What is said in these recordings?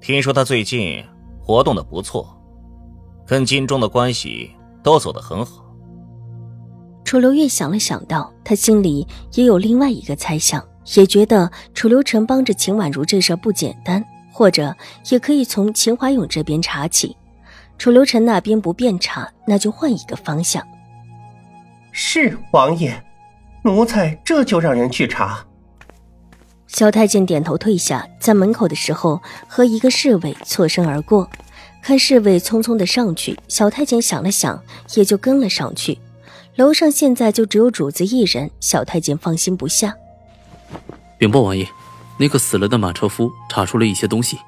听说他最近活动的不错，跟金钟的关系都走得很好。楚留月想了想，道：“他心里也有另外一个猜想，也觉得楚留臣帮着秦婉如这事不简单，或者也可以从秦怀勇这边查起。楚留臣那边不便查，那就换一个方向。”是王爷，奴才这就让人去查。萧太监点头退下，在门口的时候和一个侍卫错身而过，看侍卫匆匆的上去，小太监想了想，也就跟了上去。楼上现在就只有主子一人，小太监放心不下。禀报王爷，那个死了的马车夫查出了一些东西。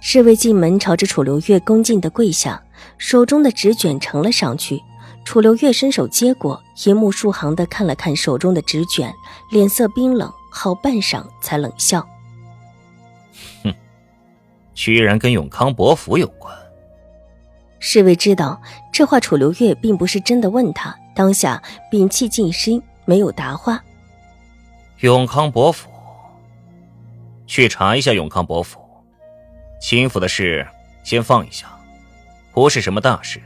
侍卫进门，朝着楚留月恭敬的跪下，手中的纸卷呈了上去。楚留月伸手接过，一目数行的看了看手中的纸卷，脸色冰冷。好半晌，才冷笑：“哼，居然跟永康伯府有关。”侍卫知道这话，楚留月并不是真的问他，当下屏气静心，没有答话。永康伯府，去查一下永康伯府。秦府的事先放一下，不是什么大事。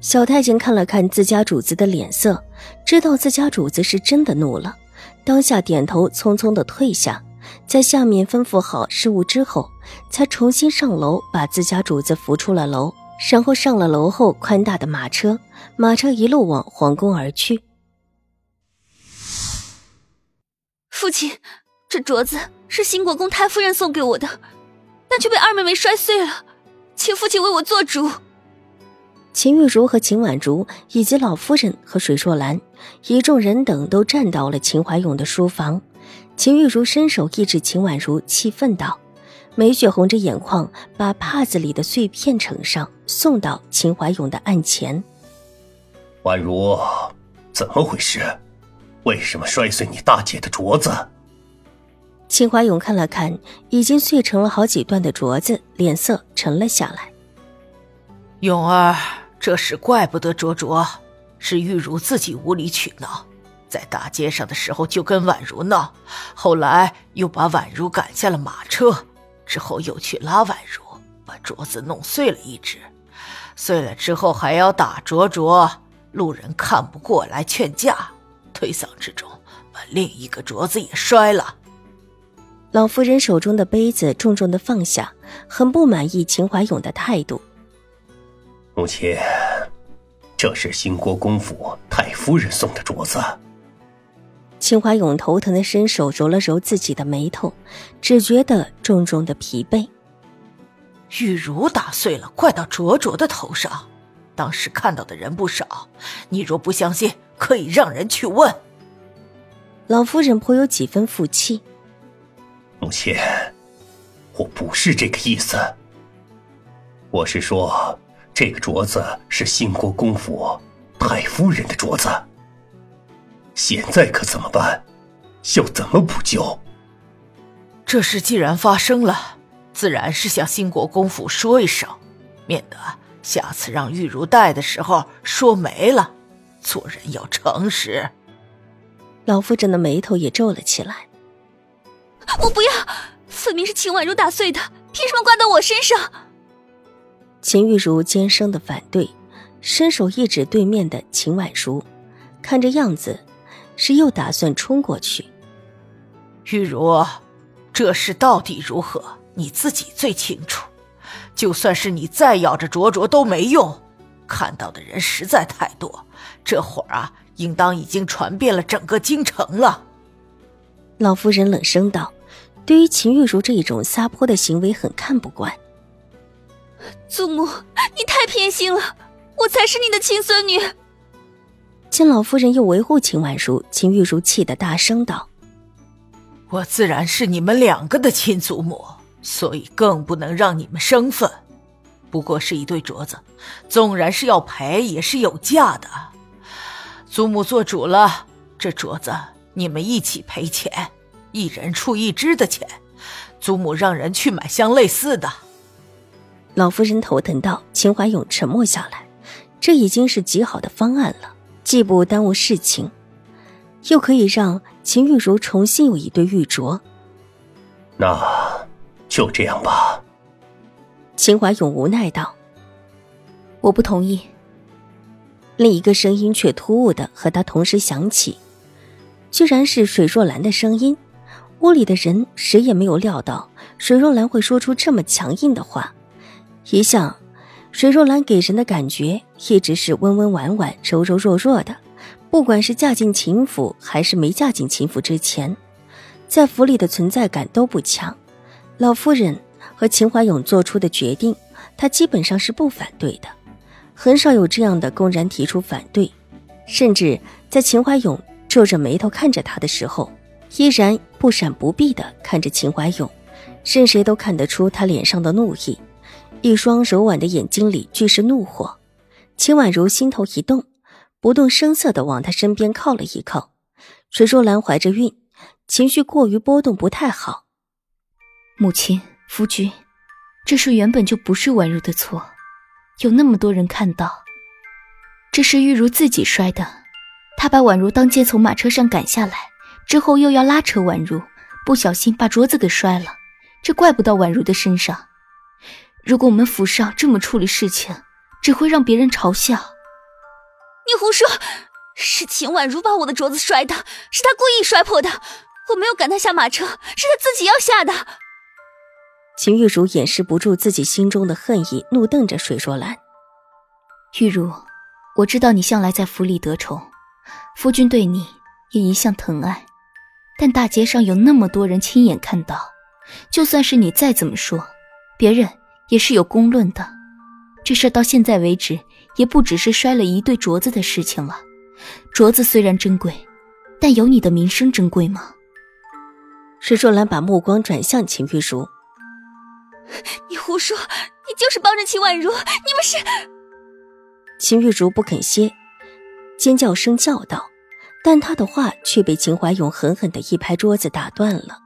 小太监看了看自家主子的脸色，知道自家主子是真的怒了。当下点头，匆匆的退下，在下面吩咐好事务之后，才重新上楼，把自家主子扶出了楼。然后上了楼后，宽大的马车，马车一路往皇宫而去。父亲，这镯子是新国公太夫人送给我的，但却被二妹妹摔碎了，请父亲为我做主。秦玉茹和秦婉如以及老夫人和水若兰一众人等都站到了秦怀勇的书房。秦玉茹伸手抑制秦婉如，气愤道：“梅雪红着眼眶，把帕子里的碎片呈上，送到秦怀勇的案前。婉如，怎么回事？为什么摔碎你大姐的镯子？”秦怀勇看了看已经碎成了好几段的镯子，脸色沉了下来。勇儿。这事怪不得卓卓，是玉茹自己无理取闹，在大街上的时候就跟婉如闹，后来又把婉如赶下了马车，之后又去拉婉如，把镯子弄碎了一只，碎了之后还要打卓卓，路人看不过来劝架，推搡之中把另一个镯子也摔了。老夫人手中的杯子重重的放下，很不满意秦怀勇的态度。母亲，这是兴国公府太夫人送的镯子。秦怀勇头疼的伸手揉了揉自己的眉头，只觉得重重的疲惫。玉茹打碎了，怪到卓卓的头上。当时看到的人不少，你若不相信，可以让人去问。老夫人颇有几分负气。母亲，我不是这个意思。我是说。这个镯子是兴国公府太夫人的镯子，现在可怎么办？要怎么补救？这事既然发生了，自然是向兴国公府说一声，免得下次让玉如戴的时候说没了。做人要诚实。老夫人的眉头也皱了起来。我不要，分明是秦婉如打碎的，凭什么怪到我身上？秦玉茹尖声的反对，伸手一指对面的秦婉如，看这样子，是又打算冲过去。玉茹，这事到底如何，你自己最清楚。就算是你再咬着灼灼都没用，看到的人实在太多，这会儿啊，应当已经传遍了整个京城了。老夫人冷声道：“对于秦玉茹这一种撒泼的行为，很看不惯。”祖母，你太偏心了，我才是你的亲孙女。见老夫人又维护秦婉如，秦玉茹气得大声道：“我自然是你们两个的亲祖母，所以更不能让你们生分。不过是一对镯子，纵然是要赔，也是有价的。祖母做主了，这镯子你们一起赔钱，一人出一只的钱。祖母让人去买相类似的。老夫人头疼道。秦怀勇沉默下来，这已经是极好的方案了，既不耽误事情，又可以让秦玉茹重新有一对玉镯。那就这样吧。秦怀勇无奈道：“我不同意。”另一个声音却突兀的和他同时响起，居然是水若兰的声音。屋里的人谁也没有料到水若兰会说出这么强硬的话。一向，水若兰给人的感觉一直是温温婉婉、柔柔弱弱的。不管是嫁进秦府，还是没嫁进秦府之前，在府里的存在感都不强。老夫人。和秦怀勇做出的决定，他基本上是不反对的，很少有这样的公然提出反对，甚至在秦怀勇皱着眉头看着他的时候，依然不闪不避的看着秦怀勇，任谁都看得出他脸上的怒意，一双柔婉的眼睛里俱是怒火。秦婉如心头一动，不动声色的往他身边靠了一靠。水若兰怀着孕，情绪过于波动不太好，母亲。夫君，这事原本就不是婉如的错，有那么多人看到，这是玉如自己摔的。她把婉如当街从马车上赶下来，之后又要拉扯婉如，不小心把镯子给摔了，这怪不到婉如的身上。如果我们府上这么处理事情，只会让别人嘲笑。你胡说，是秦婉如把我的镯子摔的，是她故意摔破的，我没有赶她下马车，是她自己要下的。秦玉茹掩饰不住自己心中的恨意，怒瞪着水若兰。玉茹，我知道你向来在府里得宠，夫君对你也一向疼爱，但大街上有那么多人亲眼看到，就算是你再怎么说，别人也是有公论的。这事到现在为止，也不只是摔了一对镯子的事情了。镯子虽然珍贵，但有你的名声珍贵吗？石若兰把目光转向秦玉茹。你胡说！你就是帮着秦婉如，你们是……秦玉茹不肯歇，尖叫声叫道，但她的话却被秦怀勇狠狠的一拍桌子打断了。